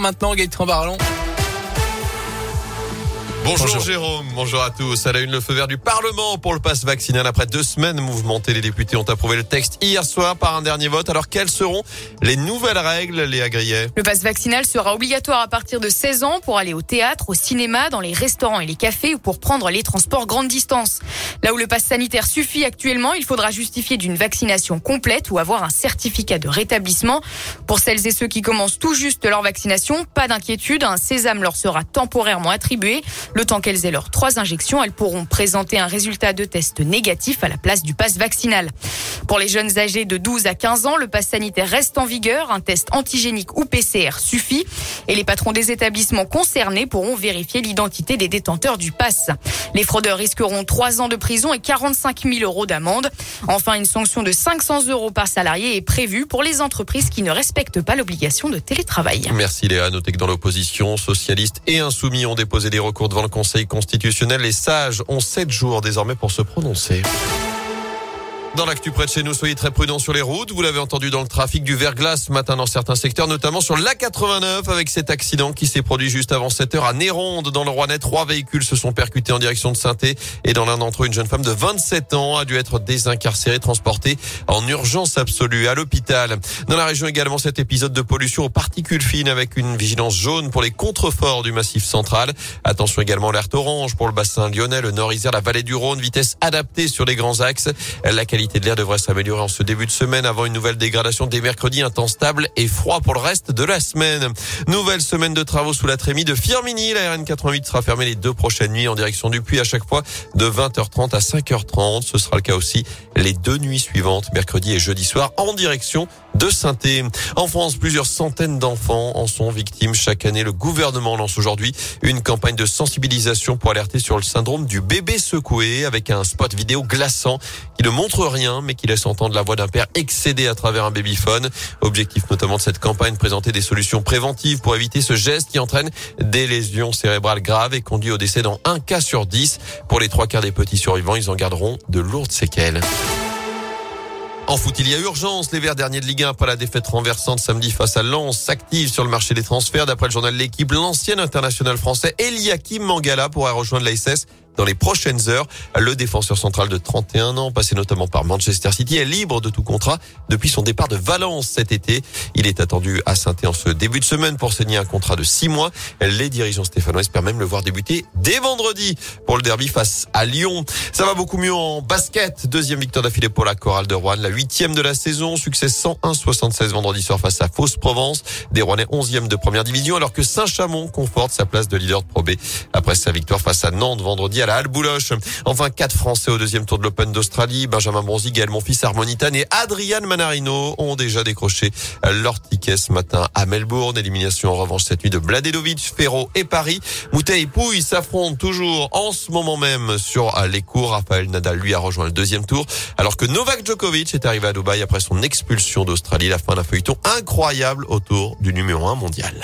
maintenant, Gaëtan Barallon. Bonjour, Jérôme, bonjour à tous. À la une, le feu vert du Parlement pour le passe vaccinal. Après deux semaines mouvementées, les députés ont approuvé le texte hier soir par un dernier vote. Alors quelles seront les nouvelles règles, Léa Grillet? Le passe vaccinal sera obligatoire à partir de 16 ans pour aller au théâtre, au cinéma, dans les restaurants et les cafés ou pour prendre les transports grande distance. Là où le passe sanitaire suffit actuellement, il faudra justifier d'une vaccination complète ou avoir un certificat de rétablissement. Pour celles et ceux qui commencent tout juste leur vaccination, pas d'inquiétude, un sésame leur sera temporairement attribué. Le temps qu'elles aient leurs trois injections, elles pourront présenter un résultat de test négatif à la place du pass vaccinal. Pour les jeunes âgés de 12 à 15 ans, le pass sanitaire reste en vigueur. Un test antigénique ou PCR suffit. Et les patrons des établissements concernés pourront vérifier l'identité des détenteurs du pass. Les fraudeurs risqueront 3 ans de prison et 45 000 euros d'amende. Enfin, une sanction de 500 euros par salarié est prévue pour les entreprises qui ne respectent pas l'obligation de télétravail. Merci Léa. Notez que dans l'opposition, socialistes et insoumis ont déposé des recours devant le Conseil constitutionnel. Les sages ont sept jours désormais pour se prononcer. Dans l'actu près de chez nous, soyez très prudents sur les routes. Vous l'avez entendu dans le trafic du verglas ce matin dans certains secteurs, notamment sur l'A89 avec cet accident qui s'est produit juste avant 7 heures à Néronde dans le Rouennais. Trois véhicules se sont percutés en direction de saint et dans l'un d'entre eux, une jeune femme de 27 ans a dû être désincarcérée, transportée en urgence absolue à l'hôpital. Dans la région également, cet épisode de pollution aux particules fines avec une vigilance jaune pour les contreforts du massif central. Attention également l'alerte orange pour le bassin lyonnais, le nord-isère, la vallée du Rhône, vitesse adaptée sur les grands axes. Qualité de l'air devrait s'améliorer en ce début de semaine avant une nouvelle dégradation des mercredis, un temps stable et froid pour le reste de la semaine. Nouvelle semaine de travaux sous la trémie de Firmini. La RN88 sera fermée les deux prochaines nuits en direction du puits à chaque fois de 20h30 à 5h30. Ce sera le cas aussi les deux nuits suivantes, mercredi et jeudi soir, en direction de saint En France, plusieurs centaines d'enfants en sont victimes chaque année. Le gouvernement lance aujourd'hui une campagne de sensibilisation pour alerter sur le syndrome du bébé secoué avec un spot vidéo glaçant qui ne montre rien mais qui laisse entendre la voix d'un père excédé à travers un babyphone. Objectif notamment de cette campagne, présenter des solutions préventives pour éviter ce geste qui entraîne des lésions cérébrales graves et conduit au décès dans un cas sur dix. Pour les trois quarts des petits survivants, ils en garderont de lourdes séquelles. En foot, il y a urgence. Les Verts derniers de Ligue 1 après la défaite renversante samedi face à Lens s'activent sur le marché des transferts. D'après le journal L'équipe, l'ancien international français Eliakim Mangala pourrait rejoindre l'ASS dans les prochaines heures. Le défenseur central de 31 ans, passé notamment par Manchester City, est libre de tout contrat depuis son départ de Valence cet été. Il est attendu à saint en ce début de semaine pour signer un contrat de 6 mois. Les dirigeants stéphanois espèrent même le voir débuter dès vendredi pour le derby face à Lyon. Ça va beaucoup mieux en basket. Deuxième victoire d'affilée pour la chorale de Rouen, la huitième de la saison. Succès 101-76 vendredi soir face à Fausse-Provence. Des Rouennais 11e de première division alors que Saint-Chamond conforte sa place de leader de Pro B après sa victoire face à Nantes vendredi à la Bouloche. Enfin, quatre Français au deuxième tour de l'Open d'Australie. Benjamin Bronzi, Gaël Monfils, Harmonitan et Adrian Manarino ont déjà décroché leur ticket ce matin à Melbourne. Élimination en revanche cette nuit de Bladedovic, Ferro et Paris. Moutet et Pouille s'affrontent toujours en ce moment même sur les cours. Rafael Nadal, lui, a rejoint le deuxième tour. Alors que Novak Djokovic est arrivé à Dubaï après son expulsion d'Australie. La fin d'un feuilleton incroyable autour du numéro un mondial.